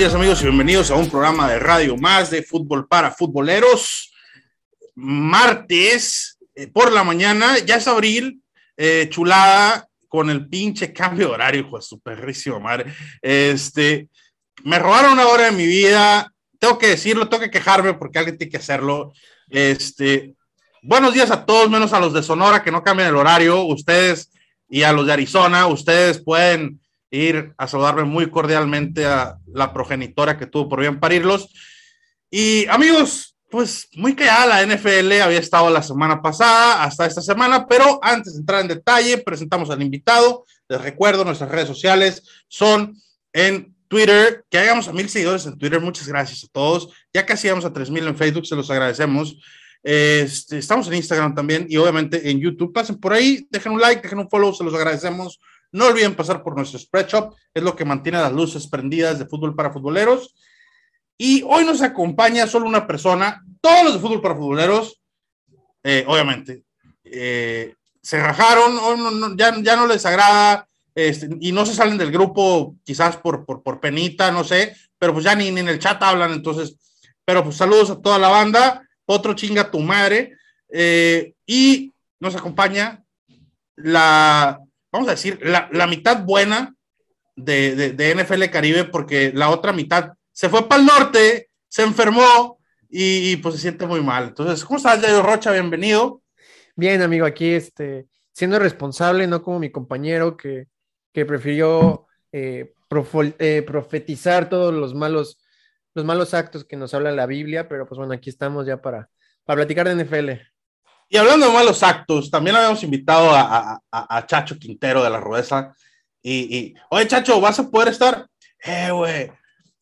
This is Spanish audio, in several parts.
Días amigos y bienvenidos a un programa de radio más de fútbol para futboleros. Martes eh, por la mañana, ya es abril, eh, chulada con el pinche cambio de horario, hijo de su perrísimo madre. Este, me robaron una hora de mi vida, tengo que decirlo, tengo que quejarme porque alguien tiene que hacerlo. Este, buenos días a todos, menos a los de Sonora que no cambian el horario. Ustedes y a los de Arizona, ustedes pueden ir a saludarme muy cordialmente a la progenitora que tuvo por bien parirlos. Y amigos, pues muy callada la NFL había estado la semana pasada hasta esta semana, pero antes de entrar en detalle, presentamos al invitado. Les recuerdo, nuestras redes sociales son en Twitter, que hagamos a mil seguidores en Twitter. Muchas gracias a todos. Ya casi llegamos a tres mil en Facebook, se los agradecemos. Este, estamos en Instagram también y obviamente en YouTube. Pasen por ahí, dejen un like, dejen un follow, se los agradecemos. No olviden pasar por nuestro spread shop, es lo que mantiene las luces prendidas de fútbol para futboleros. Y hoy nos acompaña solo una persona, todos los de fútbol para futboleros, eh, obviamente, eh, se rajaron, ya, ya no les agrada este, y no se salen del grupo quizás por, por, por, penita, no sé, pero pues ya ni, ni en el chat hablan, entonces, pero pues saludos a toda la banda, otro chinga tu madre, eh, y nos acompaña la, vamos a decir, la, mitad buena de, de, de, NFL Caribe, porque la otra mitad se fue para el norte, se enfermó y, pues se siente muy mal. Entonces, ¿cómo estás, Jairo Rocha? Bienvenido. Bien, amigo, aquí este, siendo responsable, no como mi compañero que, que prefirió eh, eh, profetizar todos los malos, los malos actos que nos habla la Biblia, pero pues bueno, aquí estamos ya para, para platicar de NFL. Y hablando de malos actos, también habíamos invitado a, a, a Chacho Quintero de la Rueda. Y, y, oye, Chacho, ¿vas a poder estar? Eh, güey,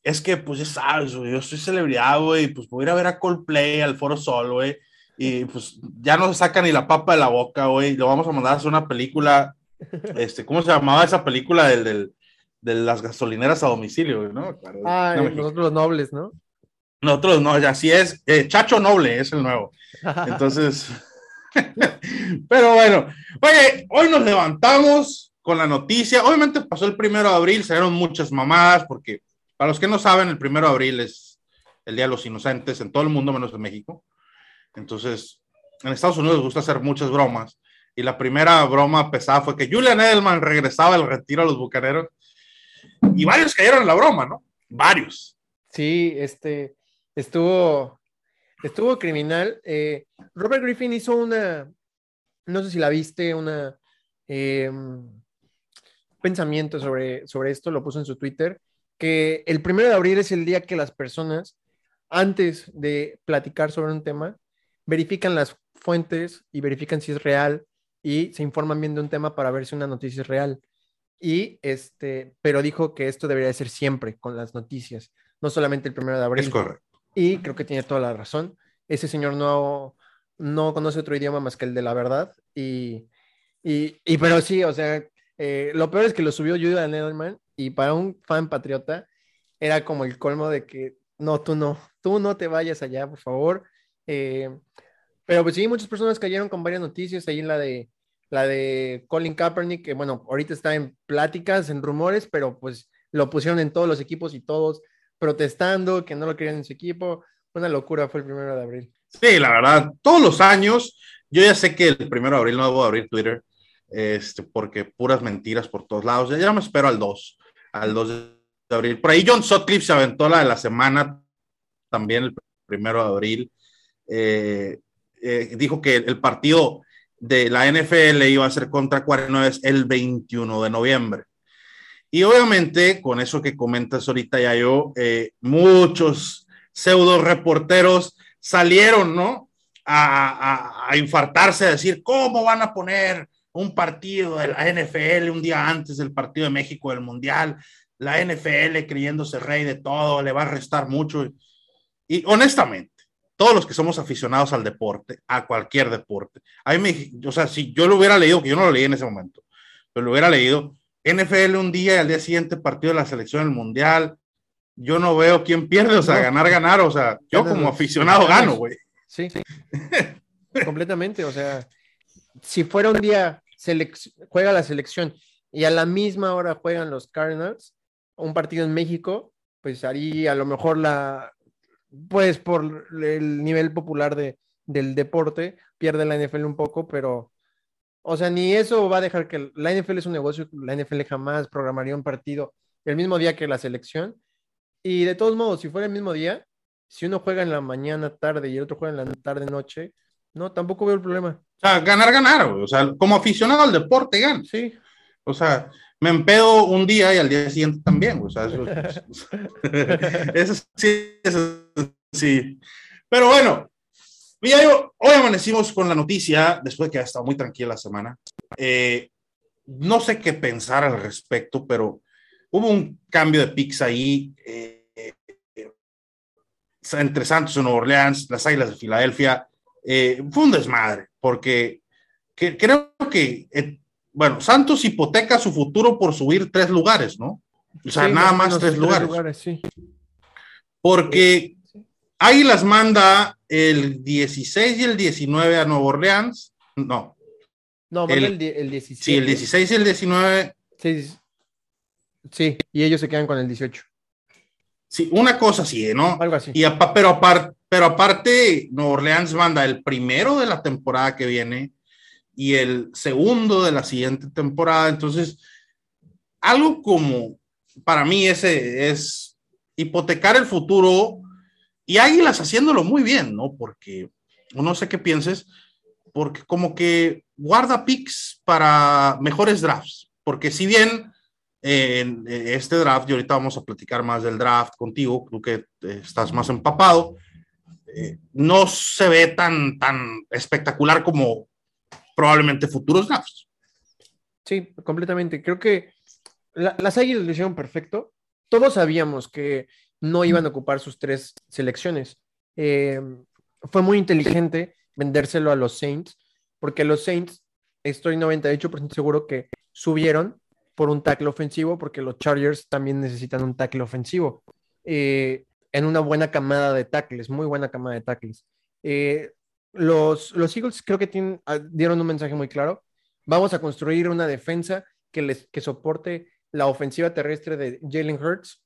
es que, pues ya sabes, güey, yo soy celebridad, güey, pues voy a ir a ver a Coldplay, al Foro Sol, güey, y pues ya no se saca ni la papa de la boca, güey, lo vamos a mandar a hacer una película, este, ¿cómo se llamaba esa película del, del de las gasolineras a domicilio, ¿no? Claro, ah, no, nosotros los nobles, ¿no? Nosotros no, así es, eh, Chacho Noble es el nuevo. Entonces, pero bueno, oye, hoy nos levantamos con la noticia, obviamente pasó el primero de abril, salieron muchas mamadas, porque para los que no saben, el primero de abril es el Día de los Inocentes en todo el mundo, menos en México. Entonces, en Estados Unidos les gusta hacer muchas bromas. Y la primera broma pesada fue que Julian Edelman regresaba al retiro a los bucaneros. Y varios cayeron en la broma, ¿no? Varios. Sí, este estuvo, estuvo criminal. Eh, Robert Griffin hizo una, no sé si la viste, una eh, pensamiento sobre, sobre esto, lo puso en su Twitter que el primero de abril es el día que las personas, antes de platicar sobre un tema, verifican las fuentes y verifican si es real y se informan bien de un tema para ver si una noticia es real. Y este, pero dijo que esto debería ser siempre con las noticias, no solamente el primero de abril. Es correcto. Y creo que tiene toda la razón. Ese señor no, no conoce otro idioma más que el de la verdad. Y, y, pero sí, o sea, eh, lo peor es que lo subió Julian Edelman y para un fan patriota era como el colmo de que no, tú no, tú no te vayas allá, por favor. Eh, pero pues sí, muchas personas cayeron con varias noticias, ahí en la de la de Colin Kaepernick, que bueno, ahorita está en pláticas, en rumores, pero pues lo pusieron en todos los equipos y todos protestando que no lo querían en su equipo. Una locura fue el primero de abril. Sí, la verdad, todos los años, yo ya sé que el primero de abril no debo abrir Twitter, este, porque puras mentiras por todos lados. Ya, ya me espero al 2 al 2 de abril. Por ahí John Sutcliffe se aventó la de la semana también el primero de abril. Eh, eh, dijo que el partido de la NFL iba a ser contra 49 el 21 de noviembre. Y obviamente, con eso que comentas ahorita ya yo, eh, muchos pseudo reporteros salieron, ¿no? A, a, infartarse, a decir, ¿cómo van a poner un partido de la NFL un día antes del partido de México del Mundial, la NFL creyéndose rey de todo, le va a restar mucho. Y honestamente, todos los que somos aficionados al deporte, a cualquier deporte, a me, o sea, si yo lo hubiera leído, que yo no lo leí en ese momento, pero lo hubiera leído, NFL un día y al día siguiente partido de la selección del Mundial, yo no veo quién pierde, o sea, no. ganar, ganar, o sea, yo como aficionado gano, güey. Sí, sí. completamente, o sea, si fuera un día juega la selección y a la misma hora juegan los Cardinals, un partido en México, pues haría a lo mejor la, pues por el nivel popular de, del deporte, pierde la NFL un poco, pero, o sea, ni eso va a dejar que la NFL es un negocio, la NFL jamás programaría un partido el mismo día que la selección. Y de todos modos, si fuera el mismo día, si uno juega en la mañana, tarde y el otro juega en la tarde, noche, no, tampoco veo el problema. O sea, ganar, ganar. O sea, como aficionado al deporte, gana. Sí. O sea, me empedo un día y al día siguiente también. O sea, eso, eso sí, eso sí. Pero bueno, yo, hoy amanecimos con la noticia, después de que ha estado muy tranquila la semana. Eh, no sé qué pensar al respecto, pero hubo un cambio de picks ahí. Eh, entre Santos y Nueva Orleans, las Águilas de Filadelfia, eh, fue un desmadre, porque creo que, eh, bueno, Santos hipoteca su futuro por subir tres lugares, ¿no? O sea, nada más tres, lugares. sí. Porque Águilas manda el 16 y el 19 a Nueva Orleans, no. No, el, el, el 16. Sí, el 16 y el 19. Sí, sí, y ellos se quedan con el 18. Sí, una cosa así, ¿no? Algo así. Y pero, aparte, pero aparte, Nueva Orleans manda el primero de la temporada que viene y el segundo de la siguiente temporada. Entonces, algo como para mí ese es hipotecar el futuro y Águilas haciéndolo muy bien, ¿no? Porque no sé qué pienses, porque como que guarda picks para mejores drafts, porque si bien en este draft y ahorita vamos a platicar más del draft contigo, creo que eh, estás más empapado. Eh, no se ve tan, tan espectacular como probablemente futuros drafts. Sí, completamente. Creo que las Águilas lo hicieron perfecto. Todos sabíamos que no iban a ocupar sus tres selecciones. Eh, fue muy inteligente vendérselo a los Saints, porque los Saints, estoy 98% seguro que subieron por un tackle ofensivo, porque los Chargers también necesitan un tackle ofensivo. Eh, en una buena camada de tackles, muy buena camada de tackles. Eh, los, los Eagles creo que tienen, ah, dieron un mensaje muy claro. Vamos a construir una defensa que, les, que soporte la ofensiva terrestre de Jalen Hurts,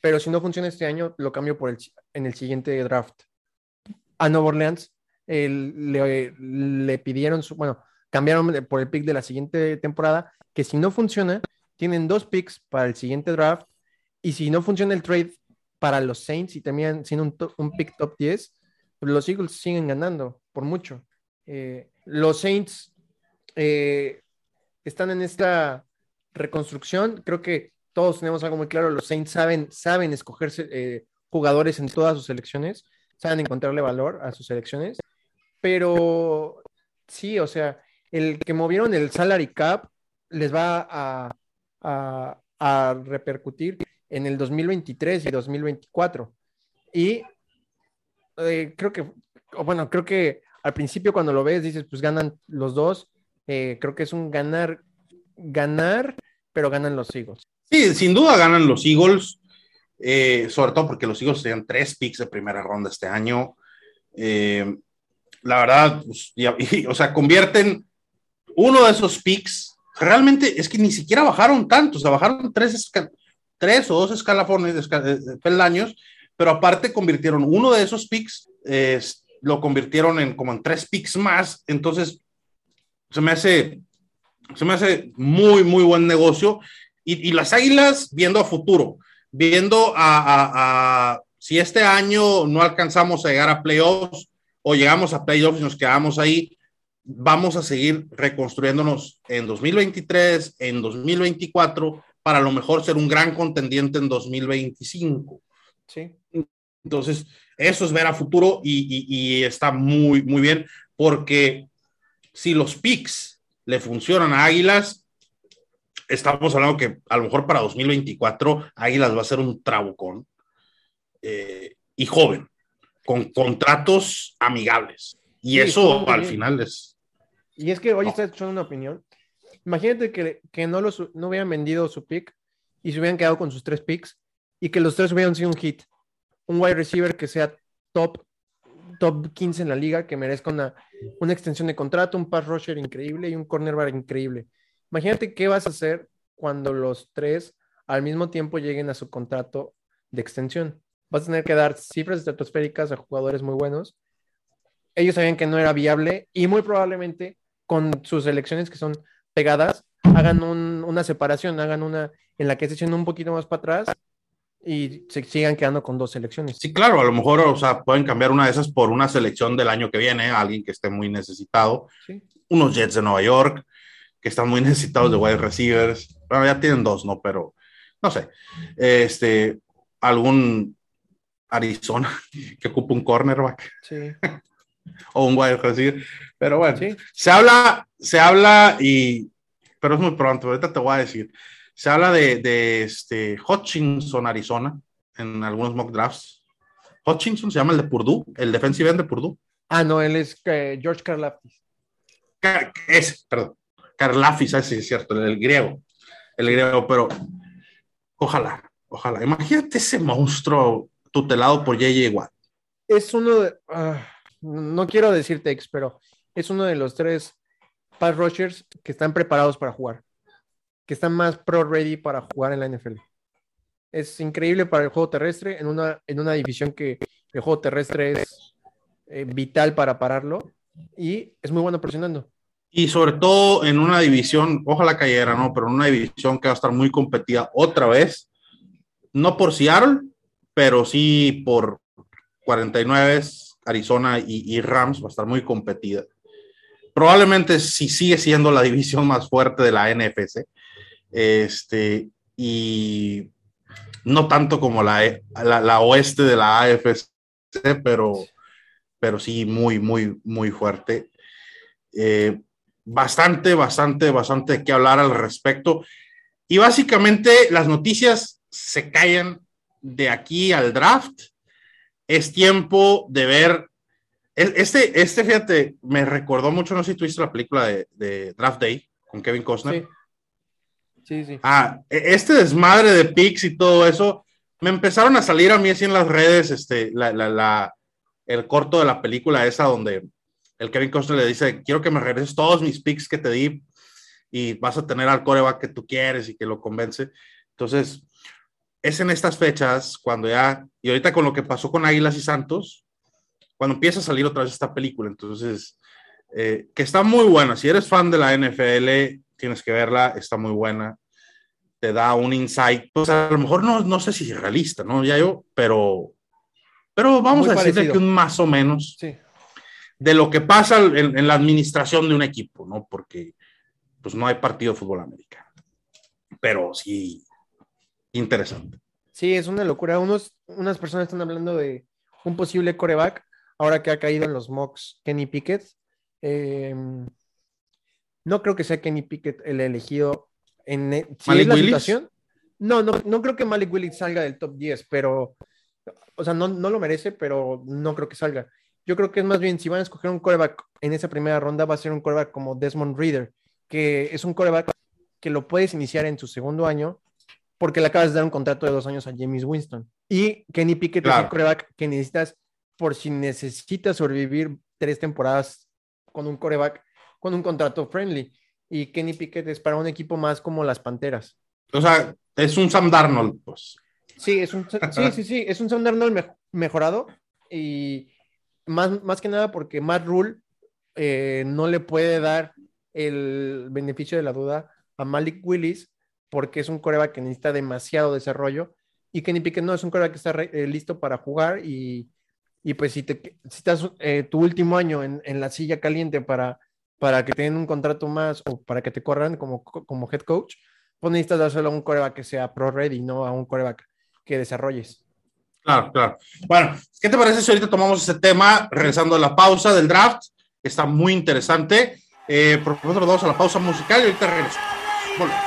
pero si no funciona este año, lo cambio por el, en el siguiente draft. A Nueva Orleans le, le, pidieron, su, bueno, cambiaron por el pick de la siguiente temporada que si no funciona, tienen dos picks para el siguiente draft y si no funciona el trade para los Saints y también sin un, un pick top 10, pues los Eagles siguen ganando por mucho. Eh, los Saints eh, están en esta reconstrucción. Creo que todos tenemos algo muy claro. Los Saints saben, saben escogerse eh, jugadores en todas sus selecciones, saben encontrarle valor a sus selecciones. Pero sí, o sea, el que movieron el salary cap les va a, repercutir en el 2023 y 2024. Y eh, creo que, bueno, creo que al principio cuando lo ves dices, pues ganan los dos. Eh, creo que es un ganar, ganar, pero ganan los Eagles. Sí, sin duda ganan los Eagles, eh, sobre todo porque los Eagles tenían tres picks de primera ronda este año. la verdad, pues, o sea, convierten uno de esos picks realmente es que ni siquiera bajaron tanto, o sea, bajaron tres, tres o dos escalafones, de peldaños, pero aparte convirtieron uno de esos picks, lo convirtieron en como en tres picks más, entonces se me hace, se me hace muy, muy buen negocio. Y, las águilas viendo a futuro, viendo a, a, si este año no alcanzamos a llegar a playoffs o llegamos a playoffs y nos quedamos ahí, vamos a seguir reconstruyéndonos en 2023, en 2024, para a lo mejor ser un gran contendiente en 2025. Sí. Entonces, eso es ver a futuro y, está muy, muy bien, porque si los picks le funcionan a Águilas, estamos hablando que a lo mejor para 2024 Águilas va a ser un trabucón eh, y joven, con contratos amigables. Y eso al final es, y es que hoy está escuchando una opinión. Imagínate que, que no, los, no hubieran vendido su pick y se hubieran quedado con sus tres picks y que los tres hubieran sido un hit. Un wide receiver que sea top, top 15 en la liga, que merezca una, una extensión de contrato, un pass rusher increíble y un cornerback increíble. Imagínate qué vas a hacer cuando los tres al mismo tiempo lleguen a su contrato de extensión. Vas a tener que dar cifras estratosféricas a jugadores muy buenos. Ellos sabían que no era viable y muy probablemente con sus elecciones que son pegadas, hagan una separación, hagan una en la que se echen un poquito más para atrás y se sigan quedando con dos selecciones. Sí, claro, a lo mejor, o sea, pueden cambiar una de esas por una selección del año que viene, alguien que esté muy necesitado. Unos Jets de Nueva York, que están muy necesitados de wide receivers. Bueno, ya tienen dos, ¿no? Pero, no sé. Este, algún Arizona que ocupe un cornerback. Sí. o un wide receiver. Pero bueno, se habla, se habla y, pero es muy pronto, ahorita te voy a decir. Se habla de, de este Hutchinson, Arizona, en algunos mock drafts. Hutchinson se llama el de Purdue, el defensive end de Purdue. Ah, no, él es eh, George Karlaftis. ese, perdón. Karlaftis, ese es cierto, el, griego. El griego, pero ojalá, ojalá. Imagínate ese monstruo tutelado por J.J. Watt. Es uno de. Ah, no quiero decirte ex, pero es uno de los tres pass rushers que están preparados para jugar, que están más pro ready para jugar en la NFL. Es increíble para el juego terrestre en una, en una división que el juego terrestre es eh, vital para pararlo y es muy bueno presionando. Y sobre todo en una división, ojalá cayera, ¿no? Pero en una división que va a estar muy competida otra vez, no por Seattle, pero sí por 49, Arizona y, Rams, va a estar muy competida. Probablemente sí sigue siendo la división más fuerte de la NFC. Este, y no tanto como la, la, oeste de la AFC, pero, pero sí muy, muy, muy fuerte. Eh, bastante, bastante, bastante que hablar al respecto. Y básicamente las noticias se callan de aquí al draft, es tiempo de ver. Este, este, fíjate, me recordó mucho, no sé si tuviste la película de, Draft Day con Kevin Costner. Sí. sí, Ah, e, este desmadre de pics y todo eso, me empezaron a salir a mí así en las redes, este, la, el corto de la película esa donde el Kevin Costner le dice, quiero que me regreses todos mis picks que te di y vas a tener al coreback que tú quieres y que lo convence. Entonces, es en estas fechas cuando ya, y ahorita con lo que pasó con Águilas y Santos, cuando empieza a salir otra vez esta película, entonces, eh, que está muy buena, si eres fan de la NFL, tienes que verla, está muy buena, te da un insight, pues a lo mejor no, no sé si es realista, ¿no? Ya yo, pero, pero vamos a decirle que un más o menos de lo que pasa en, en, la administración de un equipo, ¿no? Porque pues no hay partido de fútbol americano. Pero sí, interesante. Sí, es una locura. Unos, unas personas están hablando de un posible coreback, ahora que ha caído en los mocks Kenny Pickett. Em, no creo que sea Kenny Pickett el elegido en e, es la situación. No, no, no creo que Malik Willis salga del top 10, pero, o sea, no, no lo merece, pero no creo que salga. Yo creo que es más bien, si van a escoger un coreback en esa primera ronda, va a ser un coreback como Desmond Reader, que es un coreback que lo puedes iniciar en su segundo año porque le acabas de dar un contrato de dos años a James Winston. Y Kenny Pickett es el coreback que necesitas por si necesitas sobrevivir tres temporadas con un coreback con un contrato friendly. Y Kenny Pickett es para un equipo más como las Panteras. O sea, es un Sam Darnold, pues. Sí, es un, sí, sí, sí, es un Sam Darnold mejorado y más, más que nada porque Matt Rule eh, no le puede dar el beneficio de la duda a Malik Willis porque es un coreback que necesita demasiado desarrollo y Kenny Pickett no es un coreback que está eh, listo para jugar y, y, pues si, te, si estás eh, tu último año en, en, la silla caliente para, para que te den un contrato más o para que te corran como, como head coach, pues necesitas dárselo a un coreback que sea pro ready, no a un coreback que desarrolles. Claro, claro. Bueno, ¿qué te parece si ahorita tomamos ese tema, regresando a la pausa del draft? Está muy interesante. Eh, por nosotros vamos a la pausa musical y ahorita regreso. Volvemos.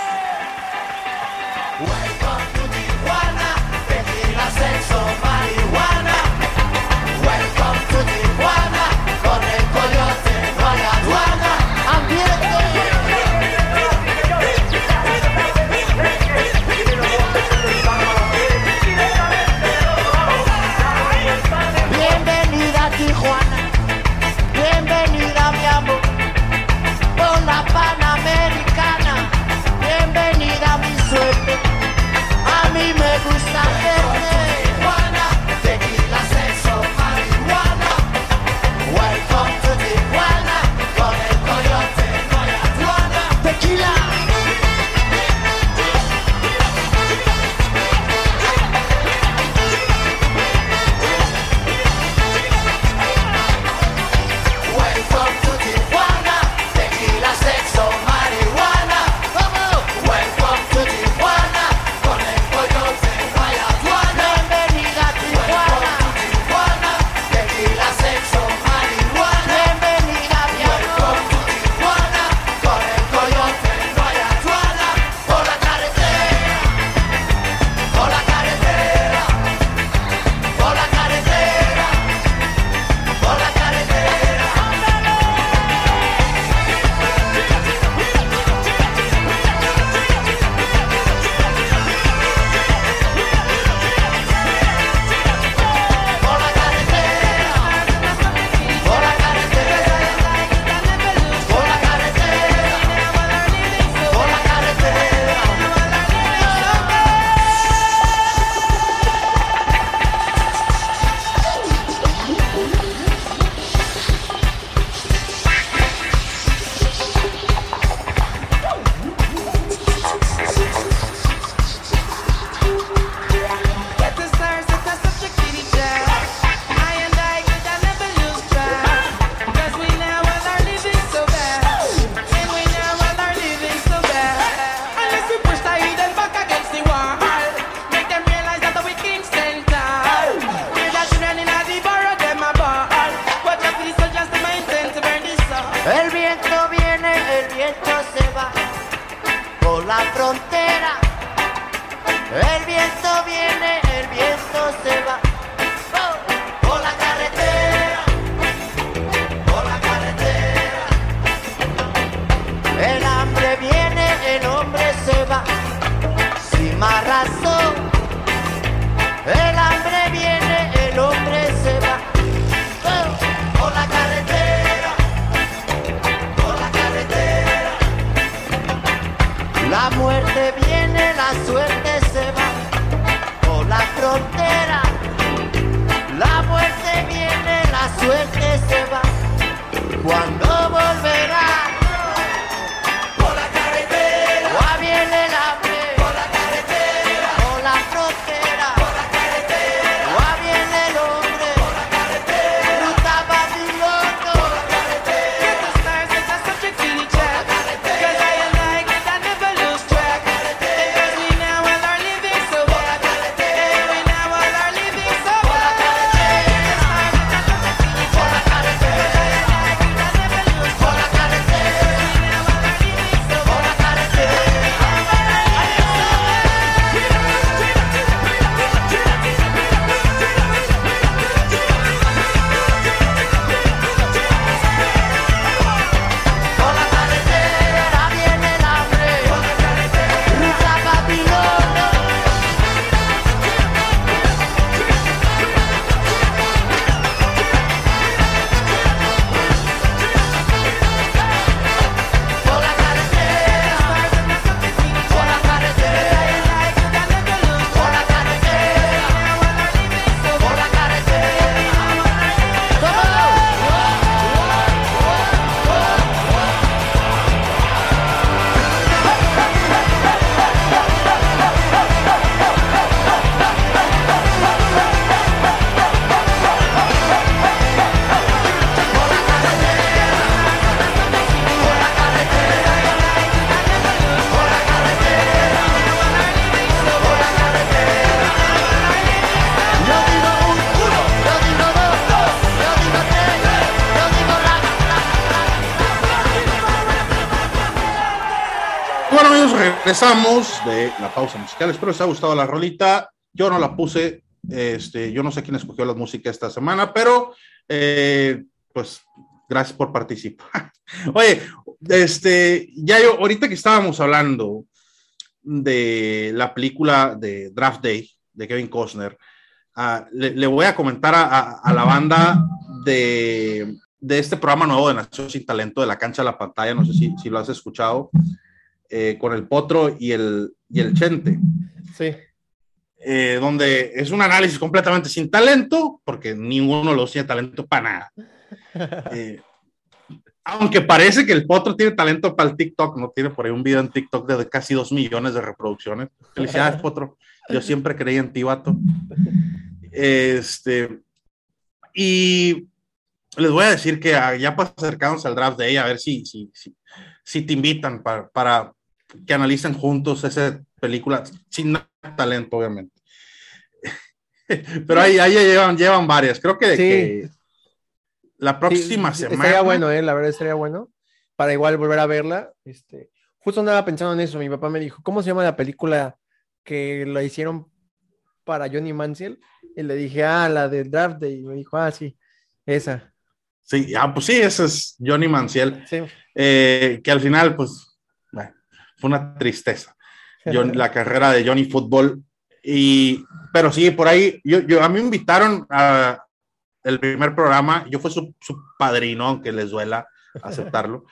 Regresamos de la pausa musical. Espero les haya gustado la rolita. Yo no la puse, este, yo no sé quién escogió la música esta semana, pero eh, pues gracias por participar. Oye, este, ya yo, ahorita que estábamos hablando de la película de Draft Day de Kevin Costner, ah, le, le voy a comentar a, a- a la banda de, de este programa nuevo de Nación Sin Talento, de la cancha a la pantalla, no sé si, si lo has escuchado, eh, con el Potro y el, y el Chente Sí. eh, donde es un análisis completamente sin talento, porque ninguno lo tiene talento para nada. Eh, aunque parece que el Potro tiene talento para el TikTok, no tiene por ahí un video en TikTok de casi dos millones de reproducciones. Felicidades, Potro. Yo siempre creí en ti, vato. Este, y les voy a decir que ya para acercarnos al draft de ella, a ver si, si, si, si te invitan para, para que analicen juntos esa película sin talento, obviamente. Pero ahí, ahí llevan, llevan varias. Creo que, Sí. que la próxima Sí, semana. Estaría bueno, eh, la verdad estaría bueno. Para igual volver a verla. Este, justo andaba pensando en eso. Mi papá me dijo, ¿cómo se llama la película que la hicieron para Johnny Manziel? Y le dije, ah, la de Draft Day. Y me dijo, ah, sí, esa. Sí, ah, pues sí, ese es Johnny Manciel, Sí. eh, que al final, pues, fue una tristeza. John- la carrera de Johnny Football. Y, pero sí, por ahí, yo, yo, a mí me invitaron a el primer programa, yo fui su, su padrino, aunque les duela aceptarlo.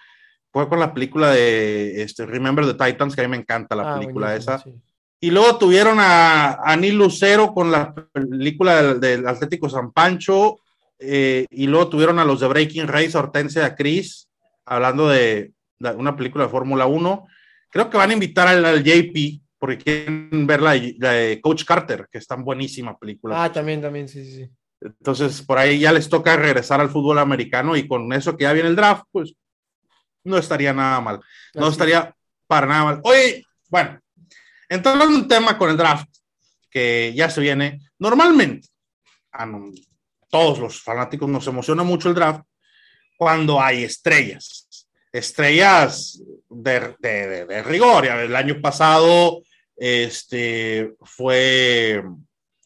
Fue con la película de este, Remember the Titans, que a mí me encanta la Ah, película esa. sí. Y luego tuvieron a, a Neil Lucero con la película del, del Atlético San Pancho. eh, y luego tuvieron a los de Breaking Race, Hortensia y a Chris, hablando de, de una película de Fórmula 1. Creo que van a invitar al, al JP, porque quieren ver la, de- la de Coach Carter, que es tan buenísima película. Ah, también, también, sí, sí, sí. Entonces, por ahí ya les toca regresar al fútbol americano y con eso que ya viene el draft, pues no estaría nada mal. No Así. estaría para nada mal. Oye, bueno, entrando en un tema con el draft, que ya se viene, normalmente a no- todos los fanáticos nos emociona mucho el draft cuando hay estrellas, estrellas de, de- de- de rigor. El año pasado este, fue...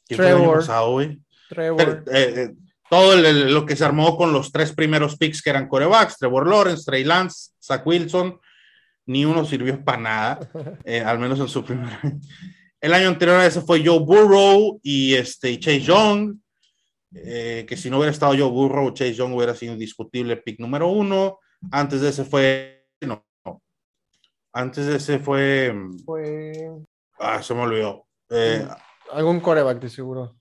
¿quién fue el año Trevor. pasado, güey? Trevor. eh, eh, todo el- lo que se armó con los tres primeros picks que eran corebacks, Trevor Lawrence, Trey Lance, Zach Wilson, ni uno sirvió para nada, eh, al menos en su primer El año anterior a ese fue Joe Burrow y este, Chase Young, eh, que si no hubiera estado Joe Burrow, Chase Young hubiera sido indiscutible pick número uno. Antes de ese fue, no, antes de ese fue, Fue ah, se me olvidó. Eh, algún coreback, de seguro.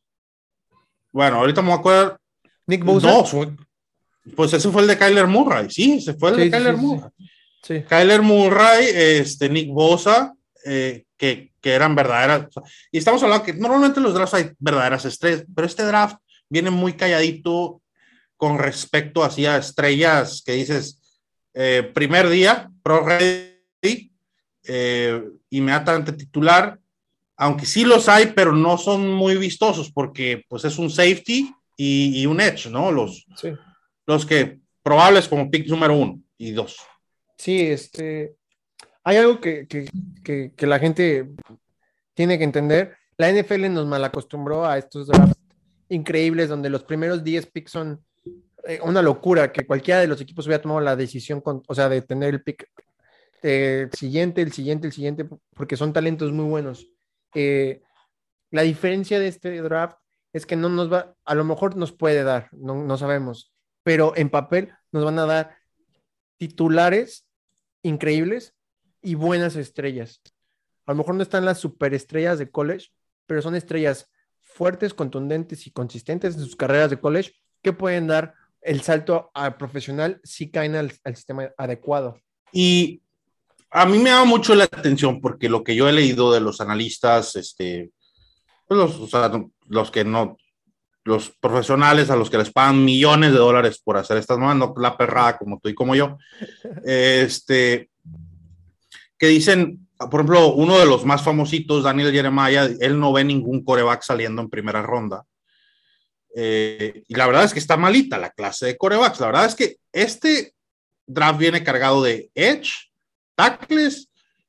bueno, ahorita me voy a acordar, Nick Bosa. No, fue- pues ese fue el de Kyler Murray, sí, ese fue el Sí, de Kyler sí. Murray. Sí. Kyler Murray, este, Nick Bosa, eh, que, que eran verdaderas. y estamos hablando que normalmente en los drafts hay verdaderas estrellas, pero este draft viene muy calladito con respecto así a estrellas que dices, eh, primer día, pro ready, eh, inmediatamente titular, aunque sí los hay, pero no son muy vistosos porque pues es un safety y, y un edge, ¿no? Los, Sí. los que probables como pick número uno y dos. Sí, este, hay algo que, que, que, que la gente tiene que entender. La NFL nos malacostumbró a estos drafts increíbles donde los primeros 10 picks son eh, una locura, que cualquiera de los equipos hubiera tomado la decisión, con, o sea, de tener el pick eh, siguiente, el siguiente, el siguiente, porque son talentos muy buenos. Eh, la diferencia de este draft es que no nos va, a lo mejor nos puede dar, no, no sabemos, pero en papel nos van a dar titulares increíbles y buenas estrellas. A lo mejor no están las superestrellas de college, pero son estrellas fuertes, contundentes y consistentes en sus carreras de college que pueden dar el salto al profesional si caen al, al sistema adecuado. Y a mí me llama mucho la atención porque lo que yo he leído de los analistas, este, pues los, o sea, los que no, los profesionales a los que les pagan millones de dólares por hacer estas nuevas, no la perrada como tú y como yo, este, que dicen, por ejemplo, uno de los más famositos, Daniel Jeremiah, él no ve ningún coreback saliendo en primera ronda. Eh, y la verdad es que está malita la clase de corebacks. La verdad es que este draft viene cargado de edge, tackles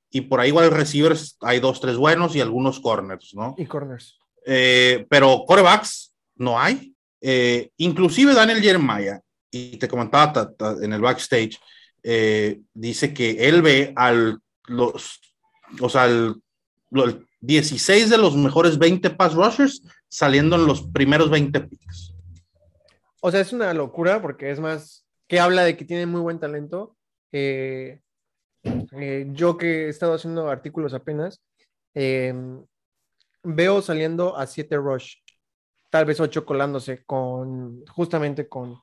y por ahí igual receivers hay dos, tres buenos y algunos corners, ¿no? Y corners. Eh, pero corebacks no hay. Eh, inclusive Daniel Jeremiah, y te comentaba ta- ta- en el backstage, eh, dice que él ve al los, o sea, el, el 16 de los mejores 20 pass rushers saliendo en los primeros 20 picks. O sea, es una locura porque es más que habla de que tiene muy buen talento. Eh, eh, yo que he estado haciendo artículos apenas, eh, veo saliendo a 7 rush, tal vez 8 colándose con justamente con,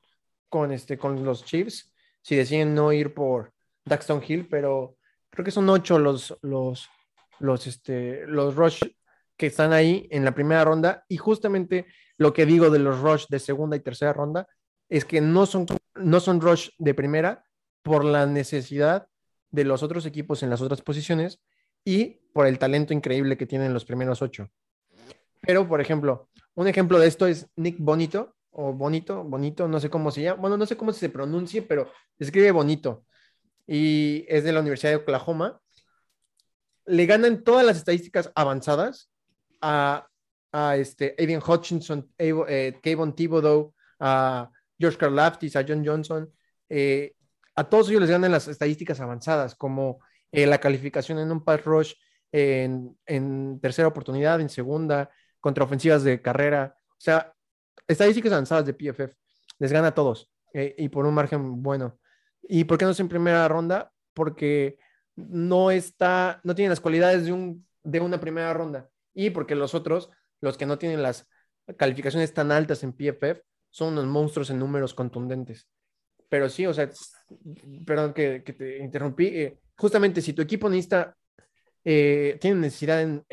con, este, con los Chiefs, si deciden no ir por Daxton Hill, pero creo que son 8 los, los, los, este, los rush que están ahí en la primera ronda y justamente lo que digo de los rush de segunda y tercera ronda es que no son, no son rush de primera por la necesidad de los otros equipos en las otras posiciones y por el talento increíble que tienen los primeros ocho. Pero, por ejemplo, un ejemplo de esto es Nick Bonito, o Bonito, Bonito, no sé cómo se llama, bueno, no sé cómo se pronuncie, pero escribe Bonito, y es de la Universidad de Oklahoma. Le ganan todas las estadísticas avanzadas a, a este Avian Hutchinson, Avo- eh, Kayvon Thibodeau, a George Karlaftis, a John Johnson. eh, a todos ellos les ganan las estadísticas avanzadas, como eh, la calificación en un pass rush en, en tercera oportunidad, en segunda, contra ofensivas de carrera. O sea, estadísticas avanzadas de PFF. Les gana a todos eh, y por un margen bueno. ¿Y por qué no es en primera ronda? Porque no está, no tiene las cualidades de, un, de una primera ronda. Y porque los otros, los que no tienen las calificaciones tan altas en PFF, son unos monstruos en números contundentes. Pero sí, o sea, perdón que, te interrumpí. eh, justamente si tu equipo necesita, eh, tiene necesidad en,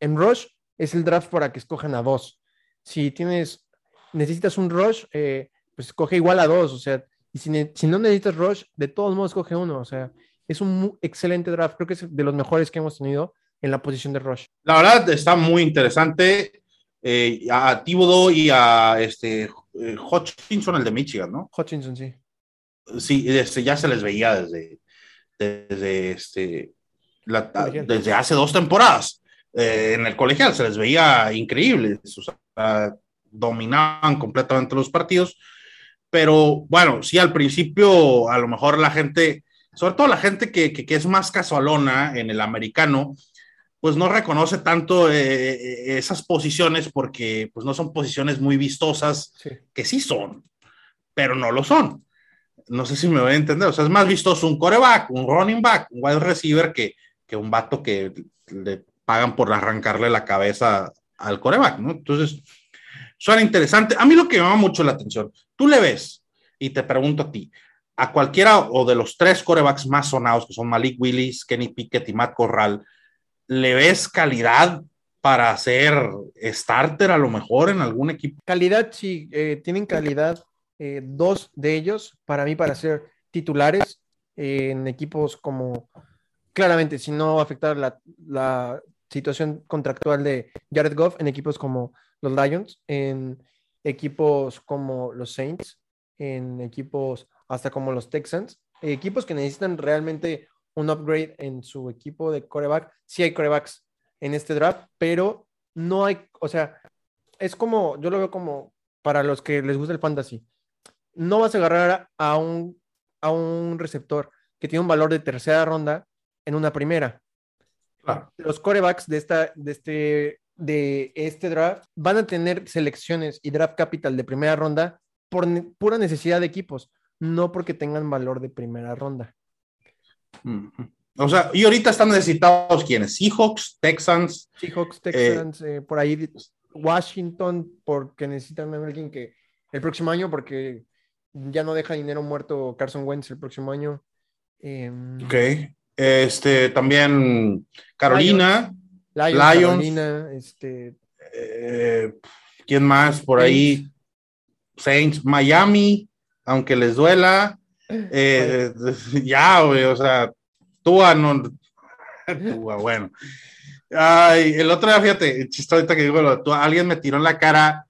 en, Rush, es el draft para que escojan a dos. Si tienes, necesitas un Rush, eh, pues escoge igual a dos. O sea, y si, no necesitas Rush, de todos modos escoge uno. O sea, es un excelente draft. Creo que es de los mejores que hemos tenido en la posición de Rush. La verdad está muy interesante. eh, a Thibodeau y a este eh, Hutchinson, el de Michigan, ¿no? Hutchinson, sí. Sí, este, ya se les veía desde, desde, este, la- desde hace dos temporadas. Eh, en el colegial se les veía increíbles, o sea, dominaban completamente los partidos. Pero bueno, sí, al principio a lo mejor la gente, sobre todo la gente que, que, que es más casualona en el americano, pues no reconoce tanto eh, esas posiciones porque pues no son posiciones muy vistosas, sí. que sí son, pero no lo son. No sé si me voy a entender. O sea, es más vistoso un coreback, un running back, un wide receiver que, que un vato que le pagan por arrancarle la cabeza al coreback, ¿no? Entonces, suena interesante. A mí lo que me llama mucho la atención, tú le ves, y te pregunto a ti, a cualquiera o de los tres corebacks más sonados, que son Malik Willis, Kenny Pickett y Matt Corral, ¿le ves calidad para hacer starter a lo mejor en algún equipo? Calidad, sí, eh, tienen calidad. eh, dos de ellos, para mí, para ser titulares eh, en equipos como, claramente, si no afectar la, la situación contractual de Jared Goff, en equipos como los Lions, en equipos como los Saints, en equipos hasta como los Texans, equipos que necesitan realmente un upgrade en su equipo de coreback. Sí hay corebacks en este draft, pero no hay, o sea, es como, yo lo veo como para los que les gusta el fantasy. No vas a agarrar a un, a un receptor que tiene un valor de tercera ronda en una primera. Los corebacks de, esta, de, este, de este draft van a tener selecciones y draft capital de primera ronda por ne- pura necesidad de equipos, no porque tengan valor de primera ronda. O sea, y ahorita están necesitados quienes, Seahawks, Texans, Seahawks, Texans, eh, por ahí Washington, porque necesitan a alguien que el próximo año, porque ya no deja dinero muerto Carson Wentz el próximo año. Em, ok, este, también Carolina, Lions, Lions. Carolina, este, eh, ¿quién más por ahí? Saints, Miami, aunque les duela, eh, ya, o sea, Tua no, Tua, bueno. Ay, el otro día, fíjate, chiste ahorita que digo lo de Tua, alguien me tiró en la cara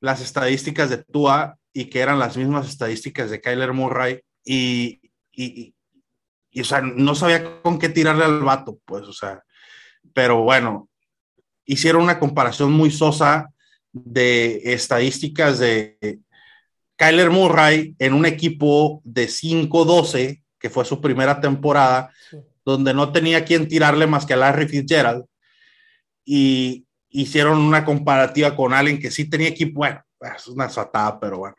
las estadísticas de Tua y que eran las mismas estadísticas de Kyler Murray y, y, y- y, o sea, no sabía con qué tirarle al vato, pues, o sea, pero bueno, hicieron una comparación muy sosa de estadísticas de Kyler Murray en un equipo de 5-12, que fue su primera temporada, Sí. donde no tenía quien tirarle más que a Larry Fitzgerald, y hicieron una comparativa con alguien que sí tenía equipo, bueno, es una satada, pero bueno.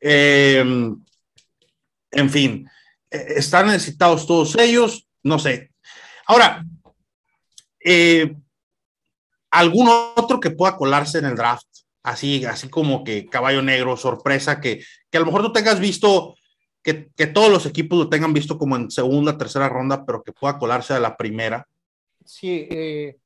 Eh, en fin, eh, están necesitados todos ellos, no sé. Ahora, eh, algún otro que pueda colarse en el draft, así, así como que caballo negro, sorpresa, que, que a lo mejor tú tengas visto, que, que todos los equipos lo tengan visto como en segunda, tercera ronda, pero que pueda colarse a la primera, sí, eh,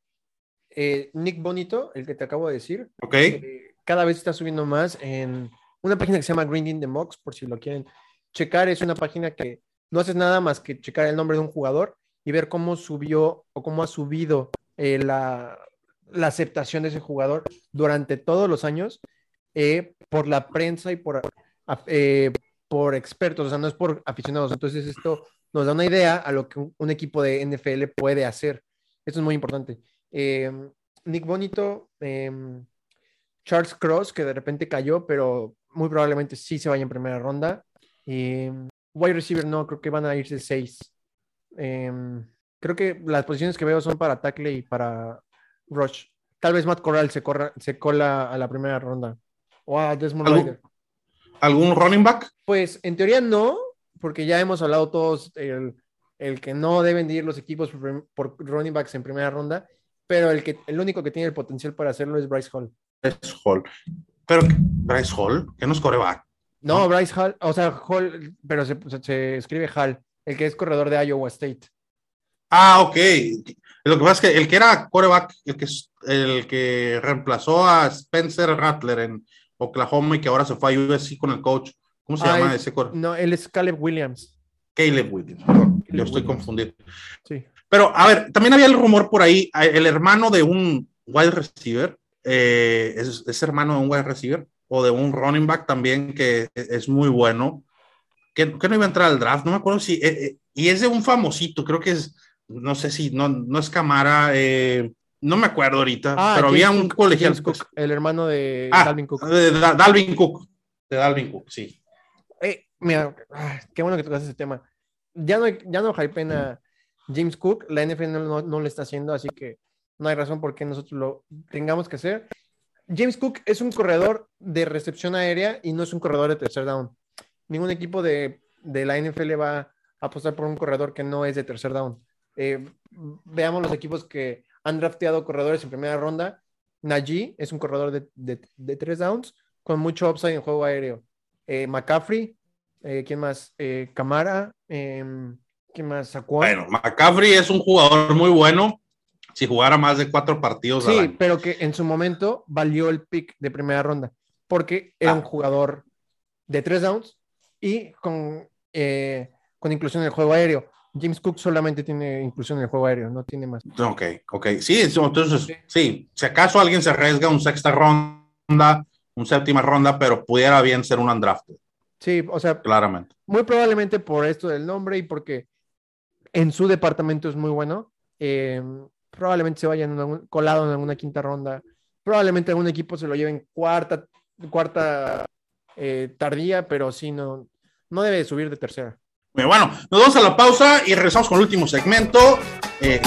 eh, Nick Bonito, el que te acabo de decir, ¿ok? eh, cada vez está subiendo más en una página que se llama Grinding the Mocks, por si lo quieren checar. Es una página que no haces nada más que checar el nombre de un jugador y ver cómo subió o cómo ha subido eh, la, la aceptación de ese jugador durante todos los años eh, por la prensa y por, eh, por expertos, o sea, no es por aficionados. Entonces esto nos da una idea a lo que un, equipo de NFL puede hacer. Esto es muy importante. Eh, Nick Bonito, em, Charles Cross, que de repente cayó, pero muy probablemente sí se vaya en primera ronda. Y wide receiver no, creo que van a irse seis. Em, creo que las posiciones que veo son para tackle y para rush. Tal vez Matt Corral se, corra, se cola a la primera ronda. O a Desmond ¿Algún-. ¿Algún running back? Pues en teoría no, porque ya hemos hablado todos el, el que no deben de ir los equipos por, running backs en primera ronda, pero el, que, el único que tiene el potencial para hacerlo es Bryce Hall. Bryce Hall. Pero, Bryce Hall, que no es coreback. No, Bryce Hall, o sea, Hall, pero se- se escribe Hall, el que es corredor de Iowa State. Ah, ok. Lo que pasa es que el que era coreback, el que, el que reemplazó a Spencer Rattler en Oklahoma y que ahora se fue a USC con el coach. ¿Cómo se Ah, llama es- ese coreback? No, él es Caleb Williams. Caleb Williams. perdón, Caleb yo estoy Williams. confundido. Sí. Pero, a ver, también había el rumor por ahí, el hermano de un wide receiver, eh, es, es hermano de un wide receiver, o de un running back también que es muy bueno, que, que no iba a entrar al draft, no me acuerdo si, eh, eh, y es de un famosito, creo que es, no sé si, no, no es Camara, eh, no me acuerdo ahorita, Ah, pero James había un colegial. Cook, el hermano de Ah, Dalvin Cook. de Da- Dalvin Cook, de Dalvin Cook, sí. Eh, mira, ah, qué bueno que tocas ese tema. Ya no, ya no hypen a James Cook, la NFL no, no, está haciendo, así que no hay razón por qué nosotros lo tengamos que hacer. James Cook es un corredor de recepción aérea y no es un corredor de tercer down. Ningún equipo de, de la NFL va a apostar por un corredor que no es de tercer down. Eh, veamos los equipos que han drafteado corredores en primera ronda Najee es un corredor de, de, de tres downs con mucho upside en juego aéreo. Eh, McCaffrey, eh, ¿quién más? Eh, Camara, em, ¿quién más? Saquon. Bueno, McCaffrey es un jugador muy bueno si jugara más de cuatro partidos al Sí, año. pero que en su momento valió el pick de primera ronda, porque era Ah. un jugador de tres downs y con, eh, con inclusión en el juego aéreo. James Cook solamente tiene inclusión en el juego aéreo, no tiene más. Ok, ok. Sí, entonces, sí. Si acaso alguien se arriesga un sexta ronda, un séptima ronda, pero pudiera bien ser un undrafted, Sí, o sea, claramente. muy probablemente por esto del nombre y porque en su departamento es muy bueno, eh, probablemente se vaya en una- colado en alguna quinta ronda, probablemente algún equipo se lo lleve en cuarta, cuarta eh, tardía, pero sí, no, no debe de subir de tercera. Bien, Bueno, nos vamos a la pausa y regresamos con el último segmento. Eh.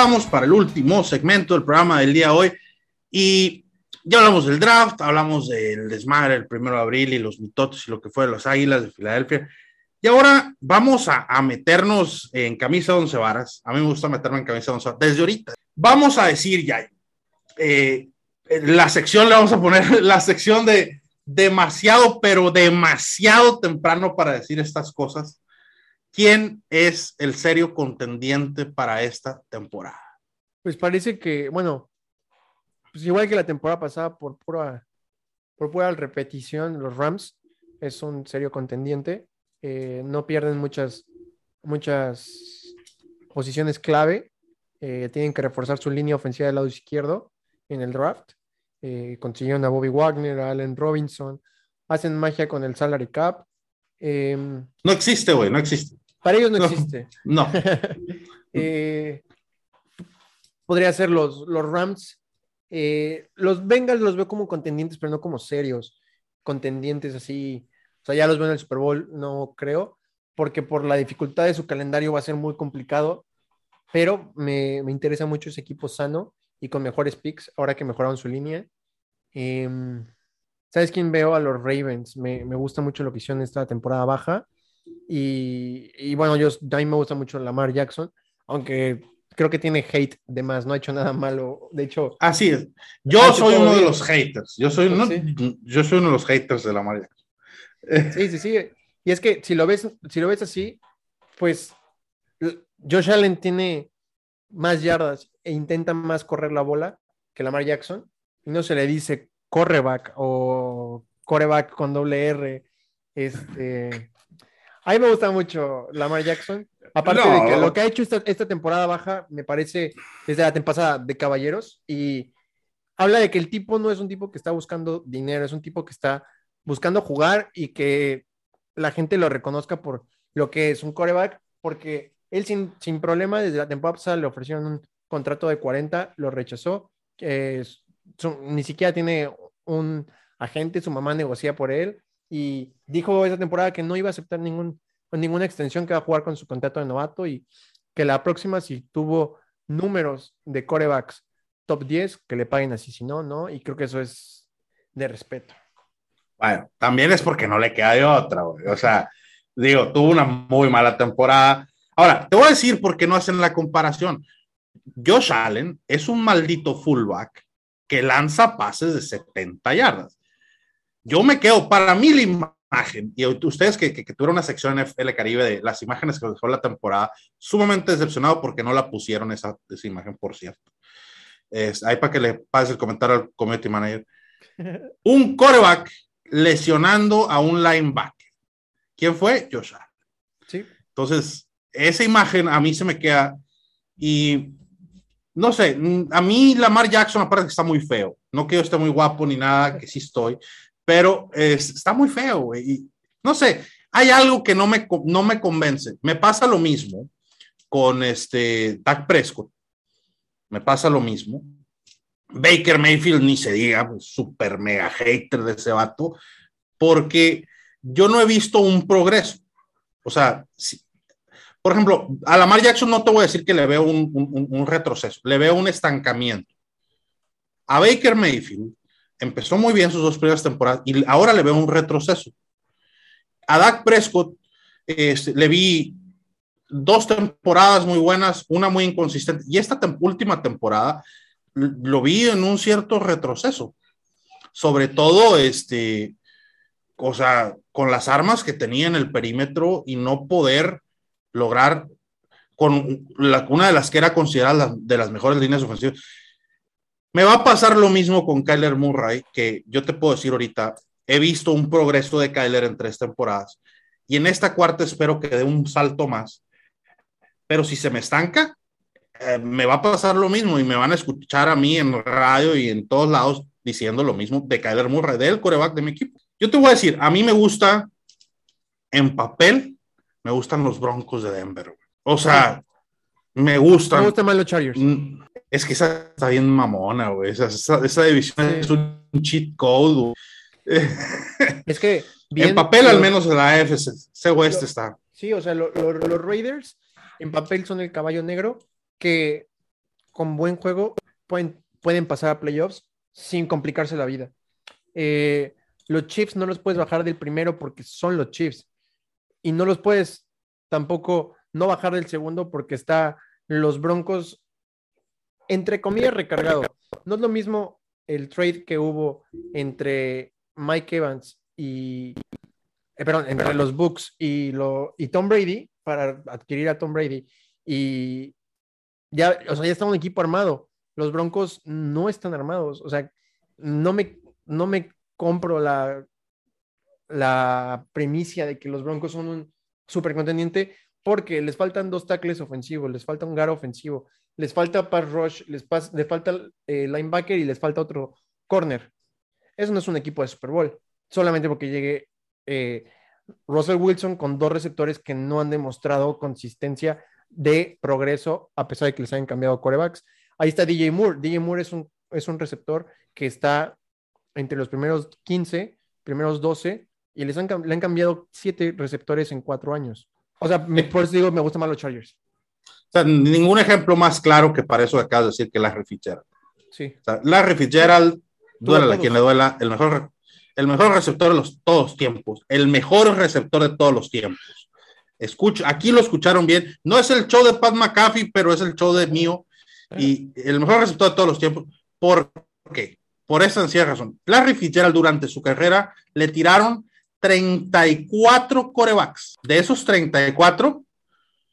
Regresamos para el último segmento del programa del día de hoy. Y ya hablamos del draft, hablamos del desmadre el primero de abril y los mitotes y lo que fue de las águilas de Filadelfia. Y ahora vamos a, a meternos en camisa once varas. A mí me gusta meterme en camisa once varas. Desde ahorita, vamos a decir ya, eh, la sección le vamos a poner la sección de demasiado, pero demasiado temprano para decir estas cosas. ¿Quién es el serio contendiente para esta temporada? Pues parece que, bueno, pues igual que la temporada pasada, por pura, por pura repetición, los Rams es un serio contendiente. Eh, no pierden muchas, muchas posiciones clave. Eh, tienen que reforzar su línea ofensiva del lado izquierdo en el draft. Eh, consiguieron a Bobby Wagner, a Allen Robinson. Hacen magia con el salary cap. Em, No existe, güey, no existe. Para ellos no, No. existe. No. Eh, podría ser los, los Rams. Eh, los Bengals los veo como contendientes, pero no como serios. Contendientes así. O sea, ya los veo en el Super Bowl, no creo, porque por la dificultad de su calendario va a ser muy complicado. Pero me, me interesa mucho ese equipo sano y con mejores picks, ahora que mejoraron su línea. Em, ¿Sabes quién veo? A los Ravens. Me, me gusta mucho lo que hicieron esta temporada baja. Y, y bueno, yo, a mí me gusta mucho Lamar Jackson, aunque creo que tiene hate de más, no ha hecho nada malo. De hecho, Así es. Yo soy uno de los haters. Yo soy, uno, Sí. yo soy uno de los haters de la María. sí, sí, sí. Y es que si lo ves, si lo ves así, pues Josh Allen tiene más yardas e intenta más correr la bola que Lamar Jackson. Y no se le dice correback o coreback con doble R. Este. A mí me gusta mucho Lamar Jackson. Aparte No. de que lo que ha hecho esta, esta temporada baja, me parece desde la temporada de Caballeros. Y habla de que el tipo no es un tipo que está buscando dinero, es un tipo que está buscando jugar y que la gente lo reconozca por lo que es un coreback, porque él sin, sin problema desde la temporada pasada le ofrecieron un contrato de 40, lo rechazó, eh, su- ni siquiera tiene un agente, su mamá negocia por él y dijo esa temporada que no iba a aceptar ningún, ninguna extensión, que va a jugar con su contrato de novato y que la próxima si tuvo números de corebacks top 10, que le paguen así, si no, no, y creo que eso es de respeto. Bueno, también es porque no le queda de otra. O sea, digo, tuvo una muy mala temporada. Ahora, te voy a decir por qué no hacen la comparación. Josh Allen es un maldito fullback que lanza pases de 70 yardas. Yo me quedo, para mí la imagen, y ustedes que, que, que tuvieron una sección en FL Caribe de las imágenes que dejó la temporada, sumamente decepcionado porque no la pusieron esa, esa imagen, por cierto. Es, ahí para que le pases el comentario al community manager. Un coreback lesionando a un linebacker. ¿Quién fue? Josh Allen. Sí. Entonces, esa imagen a mí se me queda y no sé, a mí Lamar Jackson aparte que está muy feo. No que yo esté muy guapo ni nada, que sí estoy, pero es, está muy feo, güey. Y no sé, hay algo que no me, no me convence. Me pasa lo mismo con este Dak Prescott. Me pasa lo mismo. Baker Mayfield ni se diga, pues, super mega hater de ese vato, porque yo no he visto un progreso. O sea, si, por ejemplo, a Lamar Jackson no te voy a decir que le veo un, un, un, retroceso, le veo un estancamiento. A Baker Mayfield empezó muy bien sus dos primeras temporadas y ahora le veo un retroceso. A Dak Prescott este, le vi dos temporadas muy buenas, una muy inconsistente y esta última temporada lo vi en un cierto retroceso. Sobre todo, este, o sea, con las armas que tenía en el perímetro y no poder lograr con una de las que era considerada de las mejores líneas ofensivas. Me va a pasar lo mismo con Kyler Murray, que yo te puedo decir ahorita, he visto un progreso de Kyler en tres temporadas y en esta cuarta espero que dé un salto más. Pero si se me estanca, eh, me va a pasar lo mismo y me van a escuchar a mí en radio y en todos lados diciendo lo mismo de Kyler Murray, del coreback de mi equipo. Yo te voy a decir, a mí me gusta en papel, me gustan los Broncos de Denver. O sea, me gustan. Me gustan más los Chargers. Mm, Es que esa está bien mamona, güey. Esa, esa, esa, división sí. es un cheat code. Es que. Bien, en papel, los, al menos, la AFC, ese West lo, está. Sí, o sea, lo, lo, los Raiders en papel son el caballo negro que con buen juego pueden, pueden pasar a playoffs sin complicarse la vida. Eh, los Chiefs no los puedes bajar del primero porque son los Chiefs. Y no los puedes tampoco no bajar del segundo porque está los Broncos, entre comillas, recargado. No es lo mismo el trade que hubo entre Mike Evans y, eh, perdón, entre los Bucks y, lo, y Tom Brady para adquirir a Tom Brady. Y ya, o sea, ya está un equipo armado. los Broncos no están armados. O sea, no me, no me compro la, la premisa de que los Broncos son un super contendiente porque les faltan dos tackles ofensivos, les falta un gar ofensivo, les falta pass rush, les, falta eh, linebacker y les falta otro corner. Eso no es un equipo de Super Bowl, solamente porque llegue eh, Russell Wilson con dos receptores que no han demostrado consistencia de progreso a pesar de que les hayan cambiado corebacks. Ahí está DJ Moore. DJ Moore es un, es un receptor que está entre los primeros 15, primeros 12 y les le han cambiado siete receptores en cuatro años. O sea, me, por eso digo, me gustan más los Chargers. O sea, ningún ejemplo más claro que para eso acabas de decir que Larry Fitzgerald. Sí. O sea, Larry Fitzgerald, duela a quien le duela, el mejor, el mejor receptor de los, todos los tiempos, el mejor receptor de todos los tiempos. Escucha, aquí lo escucharon bien. No es el show de Pat McAfee, pero es el show de mío. Y el mejor receptor de todos los tiempos. ¿Por qué? Por esa sencilla razón. Larry Fitzgerald durante su carrera le tiraron 34 corebacks. De esos 34,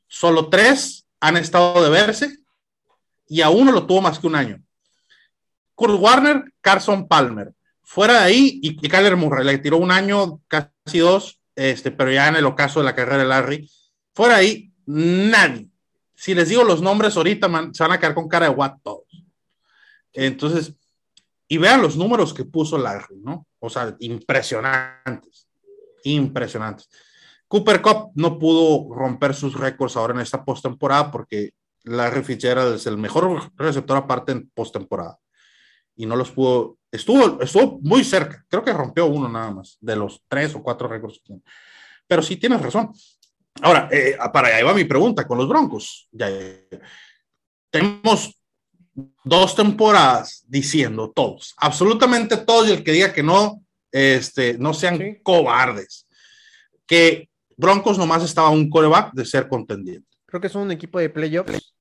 solo tres han estado de verse y a uno lo tuvo más que un año. Kurt Warner, Carson Palmer. Fuera de ahí, y, y Kyler Murray le tiró un año, casi dos, este, pero ya en el ocaso de la carrera de Larry. Fuera de ahí, nadie. Si les digo los nombres ahorita, se van a quedar con cara de what todos. Entonces, y vean los números que puso Larry, ¿no? O sea, impresionantes impresionantes. Cooper Cup no pudo romper sus récords ahora en esta postemporada porque Larry Fitzgerald es el mejor receptor aparte en postemporada y no los pudo. Estuvo, estuvo muy cerca, creo que rompió uno nada más de los tres o cuatro récords. Pero sí tienes razón. Ahora, eh, para allá va mi pregunta con los Broncos. Tenemos dos temporadas diciendo todos, absolutamente todos, y el que diga que no, este, no sean Sí. cobardes. Que Broncos nomás estaba un coreback de ser contendiente. Creo que son un equipo de playoffs,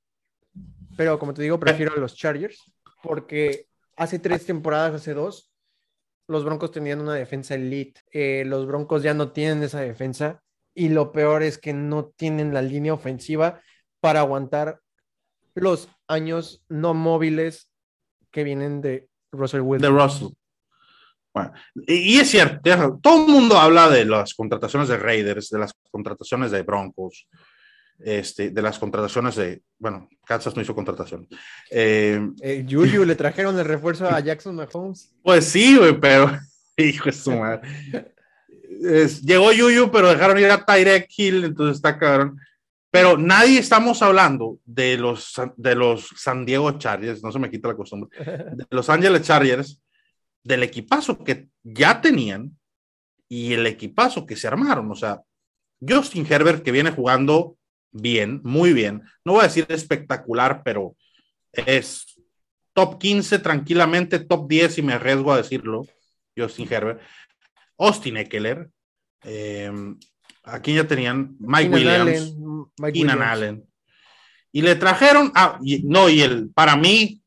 pero como te digo, prefiero a los Chargers porque hace tres temporadas, hace dos, los Broncos tenían una defensa elite. Eh, los Broncos ya no tienen esa defensa y lo peor es que no tienen la línea ofensiva para aguantar los años no móviles que vienen de Russell De Wilson. Russell. Bueno, y, es cierto, todo el mundo habla de las contrataciones de Raiders, de las contrataciones de Broncos, este, de las contrataciones de, bueno, Kansas no hizo contratación. Eh, Eh, Juju le trajeron el refuerzo a Jackson Mahomes. Pues sí, güey, pero hijo de su madre. Es- llegó Yuyu, pero dejaron ir a Tyrek Hill, entonces está cabrón. Pero nadie estamos hablando de los, de los San Diego Chargers, no se me quita la costumbre, de Los Ángeles Chargers, del equipazo que ya tenían y el equipazo que se armaron. O sea, Justin Herbert que viene jugando bien, muy bien. No voy a decir espectacular, pero es top 15 tranquilamente, top 10 y me arriesgo a decirlo. Justin Herbert. Austin Eckler. Eh, aquí ya tenían Mike Keenan Williams. Allen, Mike Keenan Williams. Allen. Y le trajeron, ah, y- no, y el, para mí,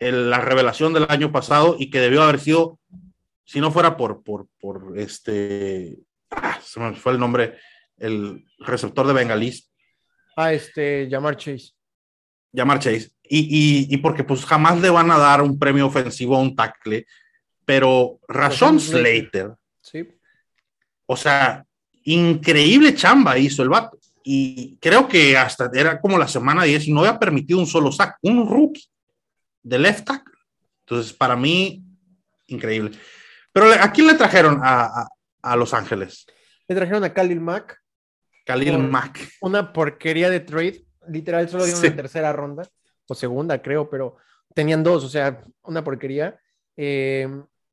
el- la revelación del año pasado y que debió haber sido, si no fuera por, por, por este, ah, se me fue el nombre, el receptor de Bengalís, Ah, este, Jamar Chase. llamar Chase, y, y, y porque pues jamás le van a dar un premio ofensivo a un tackle, pero Rashon. Slater, Sí. o sea, increíble chamba hizo el vato. Y creo que hasta era como la semana 10 y no había permitido un solo sack, un rookie de left tackle. Entonces, para mí, increíble. Pero ¿a quién le trajeron a, a, a Los Ángeles? Le trajeron a Khalil Mack, Khalil Por- Mack. una porquería de trade. Literal, solo dieron Sí. una tercera ronda, o segunda, creo, pero tenían dos, o sea, una porquería. Eh,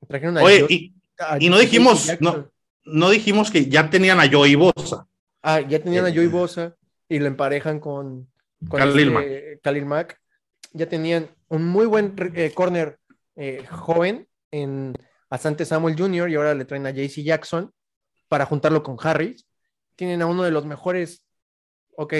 trajeron a Oye, y a y no dijimos, Jackson. no dijimos que ya tenían a Joey Bosa. Ah, ya tenían a Eh, Joey Bosa y lo emparejan con, con Khalil este, Khalil Mack. Ya tenían un muy buen eh, corner eh, joven en Asante Samuel Jr. y ahora le traen a JC Jackson para juntarlo con Harris. Tienen a uno de los mejores, ok,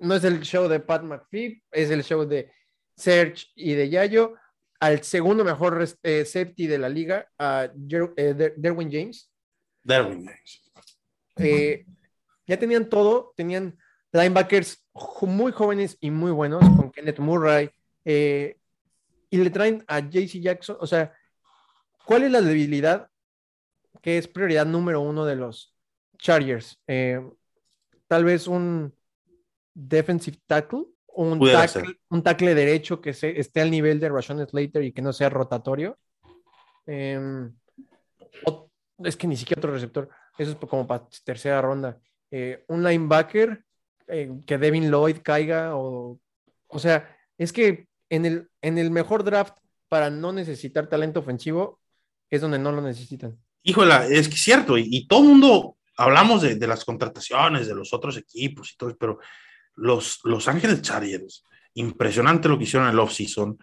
no es el show de Pat McPhee, es el show de Serge y de Yayo, al segundo mejor eh, safety de la liga, a Jer- eh, Der- Derwin James. Derwin James. Ya tenían todo, tenían linebackers muy jóvenes y muy buenos, con Kenneth Murray, eh, y le traen a JC Jackson. O sea, ¿cuál es la debilidad que es prioridad número uno de los Chargers? Eh, tal vez un defensive tackle, un tackle, un tackle derecho que se- esté al nivel de Rashawn Slater y que no sea rotatorio. Em, o- es que ni siquiera otro receptor. Eso es como para tercera ronda. Eh, un linebacker eh, que Devin Lloyd caiga o, o sea, es que en el, en el mejor draft para no necesitar talento ofensivo es donde no lo necesitan. Híjola, es que es cierto, y, y todo el mundo hablamos de, de las contrataciones, de los otros equipos y todo, pero los, los Ángeles Chargers, impresionante lo que hicieron en el offseason.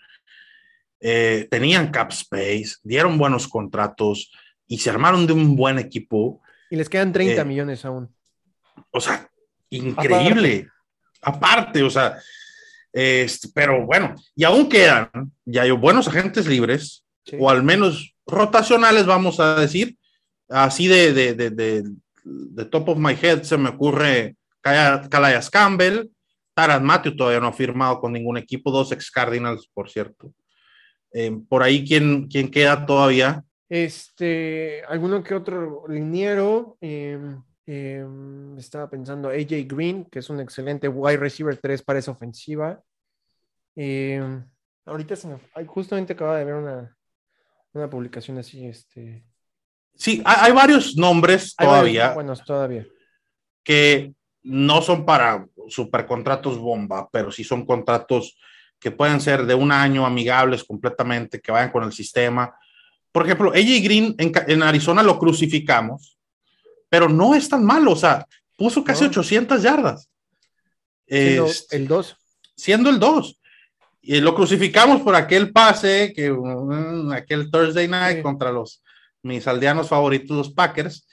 Eh, tenían cap space, dieron buenos contratos y se armaron de un buen equipo. Y les quedan 30 Eh, millones aún. O sea, increíble. Aparte, o sea, este, pero bueno, y aún quedan ya hay buenos agentes libres, Sí. o al menos rotacionales, vamos a decir. Así de, de, de, de, de top of my head se me ocurre Calais Campbell, Taran Matthew todavía no ha firmado con ningún equipo, dos ex Cardinals, por cierto. Eh, por ahí, ¿quién, ¿quién queda todavía? Este, alguno que otro liniero. em, em, estaba pensando AJ Green, que es un excelente wide receiver 3 para esa ofensiva. Em, ahorita se me- justamente acaba de ver una, una publicación así. Este, Sí, hay, hay varios nombres hay todavía buenos todavía. que no son para supercontratos bomba, pero sí son contratos que pueden ser de un año amigables completamente, que vayan con el sistema. Por ejemplo, AJ Green en, en Arizona lo crucificamos, pero no es tan malo, o sea, puso casi No. 800 yardas, Este, el 2. siendo el 2. Y lo crucificamos por aquel pase, que mm, aquel Thursday night Sí. contra los mis aldeanos favoritos, los Packers.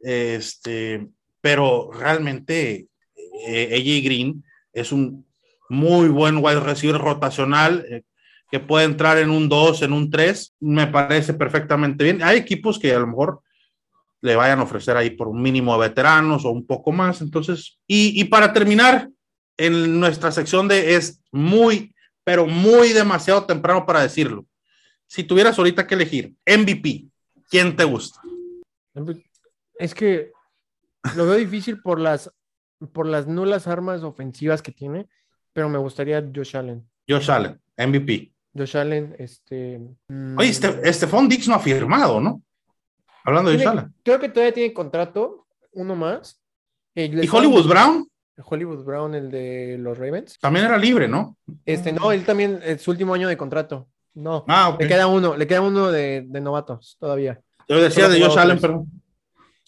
Este, pero realmente eh, AJ Green es un muy buen wide receiver rotacional eh, que puede entrar en un 2, en un 3. Me parece perfectamente bien. Hay equipos que a lo mejor le vayan a ofrecer ahí por un mínimo de veteranos o un poco más. Entonces, y, y para terminar, en nuestra sección de es muy, pero muy demasiado temprano para decirlo. Si tuvieras ahorita que elegir MVP, ¿quién te gusta? Es que lo veo difícil por las, por las nulas armas ofensivas que tiene, pero me gustaría Josh Allen. Josh Allen, MVP. Josh Allen, este. Oye, este, Stephon Dix no ha firmado, ¿no? Hablando de Allen. creo que todavía tiene contrato, uno más. Eh, ¿Y Hollywood Brown? Hollywood Brown, el de los Ravens. También era libre, ¿no? Este, no, él también, es su último año de contrato. No, Ah, ok. le queda uno, le queda uno de, de novatos todavía. Yo decía de Josh Allen, pero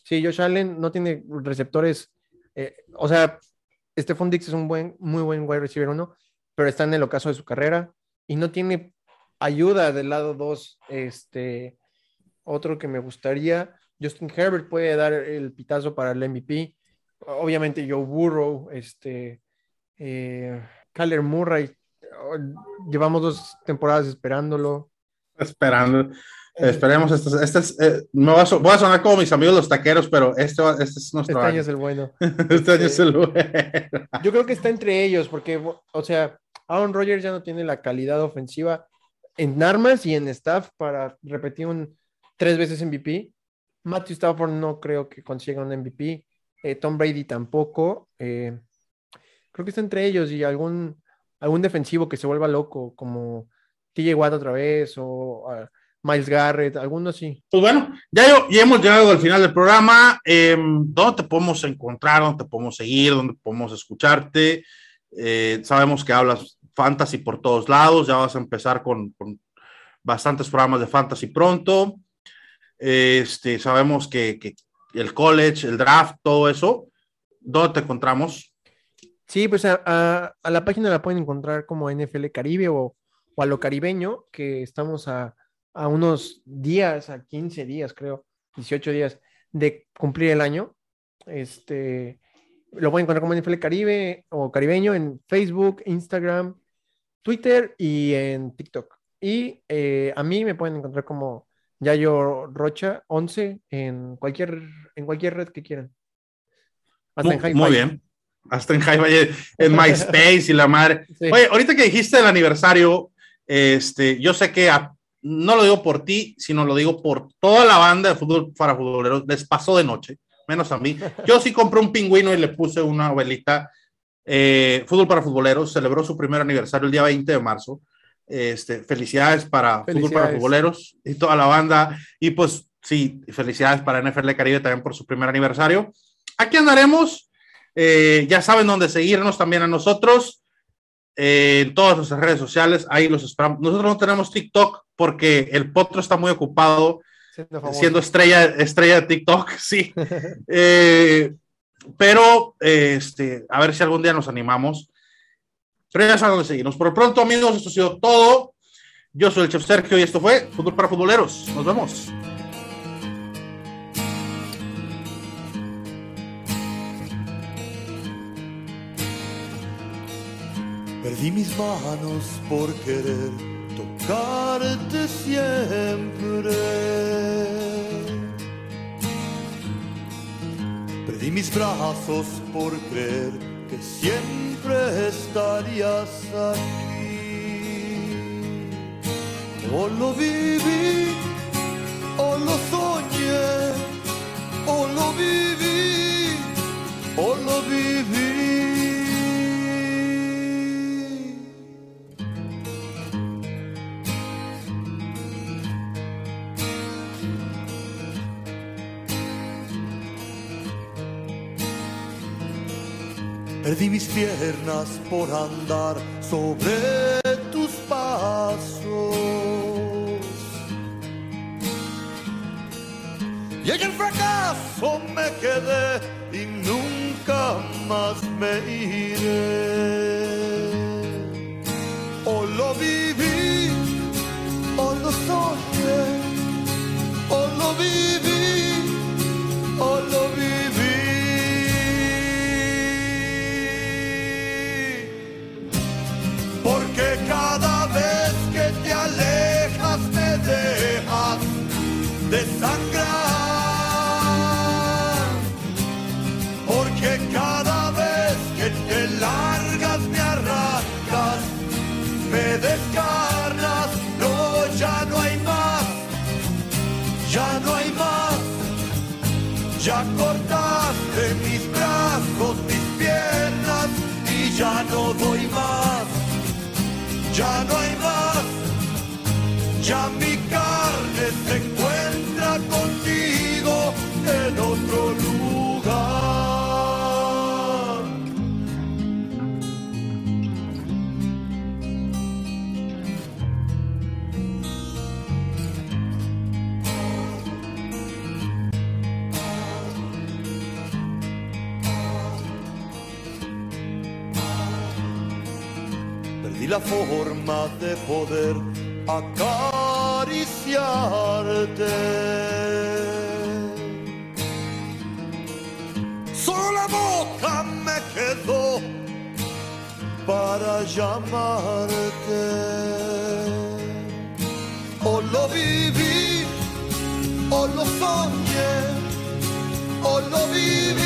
Sí, Josh Allen no tiene receptores. eh, o sea, Stephon Dix es un buen, muy buen wide receiver uno, pero está en el ocaso de su carrera y no tiene ayuda del lado dos. Este, otro que me gustaría, Justin Herbert puede dar el pitazo para el MVP. Obviamente Joe Burrow, este, eh, Kyler Murray. oh, Llevamos dos temporadas esperándolo. esperando. Esperemos, este, este es, eh, me voy a, so- voy a sonar como mis amigos los taqueros, pero este, este es nuestro Este año año. es el bueno. Este año es el bueno. Yo creo que está entre ellos, porque, o sea, Aaron Rodgers ya no tiene la calidad ofensiva en armas y en staff para repetir un tres veces MVP. Matthew Stafford no creo que consiga un MVP. Eh, Tom Brady tampoco. Eh, creo que está entre ellos y algún, algún defensivo que se vuelva loco, como TJ Watt otra vez o ah, Miles Garrett, algunos sí. Pues bueno, ya, hemos llegado al final del programa. Eh, ¿Dónde te podemos encontrar? ¿Dónde te podemos seguir? ¿Dónde podemos escucharte? Eh, sabemos que hablas fantasy por todos lados. Ya vas a empezar con bastantes programas de fantasy pronto. Este, sabemos que, el college, el draft, todo eso. ¿Dónde te encontramos? Sí, pues a la página la pueden encontrar como NFL Caribe o, o a lo caribeño, que estamos a, a unos días, a 15 días, creo, 18 días de cumplir el año. Este, lo pueden encontrar como NFL Caribe o caribeño en Facebook, Instagram, Twitter y en TikTok. Y eh, a mí me pueden encontrar como Yayo Rocha 11 en cualquier, en cualquier red que quieran. Hasta Muy, en Hi-Fi. muy bien. Hasta en Hi-Fi, en MySpace y la madre. Sí. Oye, ahorita que dijiste el aniversario, Este, yo sé que a- no lo digo por ti, sino lo digo por toda la banda de fútbol para futboleros. Les pasó de noche, menos a mí. Yo sí compré un pingüino y le puse una velita. Eh, fútbol para futboleros celebró su primer aniversario el día 20 de marzo. Este, felicidades para Fútbol para Felicidades. Futboleros y toda la banda. Y pues sí, felicidades para NFL Caribe también por su primer aniversario. Aquí andaremos. Eh, ya saben dónde seguirnos también a nosotros. eh, en todas nuestras redes sociales. Ahí los esperamos. Nosotros no tenemos TikTok porque el potro está muy ocupado Siendo estrella, estrella de TikTok, sí. Eh, pero, este, a ver si algún día nos animamos. Pero ya saben dónde seguirnos. Por pronto, amigos, esto ha sido todo. Yo soy el Chef Sergio y esto fue Fútbol para Futboleros. Nos vemos. Perdí mis manos por querer tocarte siempre. Perdí mis brazos por creer que siempre estarías aquí. O lo viví, o lo soñé, o lo viví, o lo viví. Perdí mis piernas por andar sobre tus pasos. Y en el fracaso me quedé y nunca más me iré. O lo viví, o lo soñé, o lo viví, forma de poder acariciarte. Solo la boca me quedó para llamarte. O lo viví, o lo soñé, o lo viví.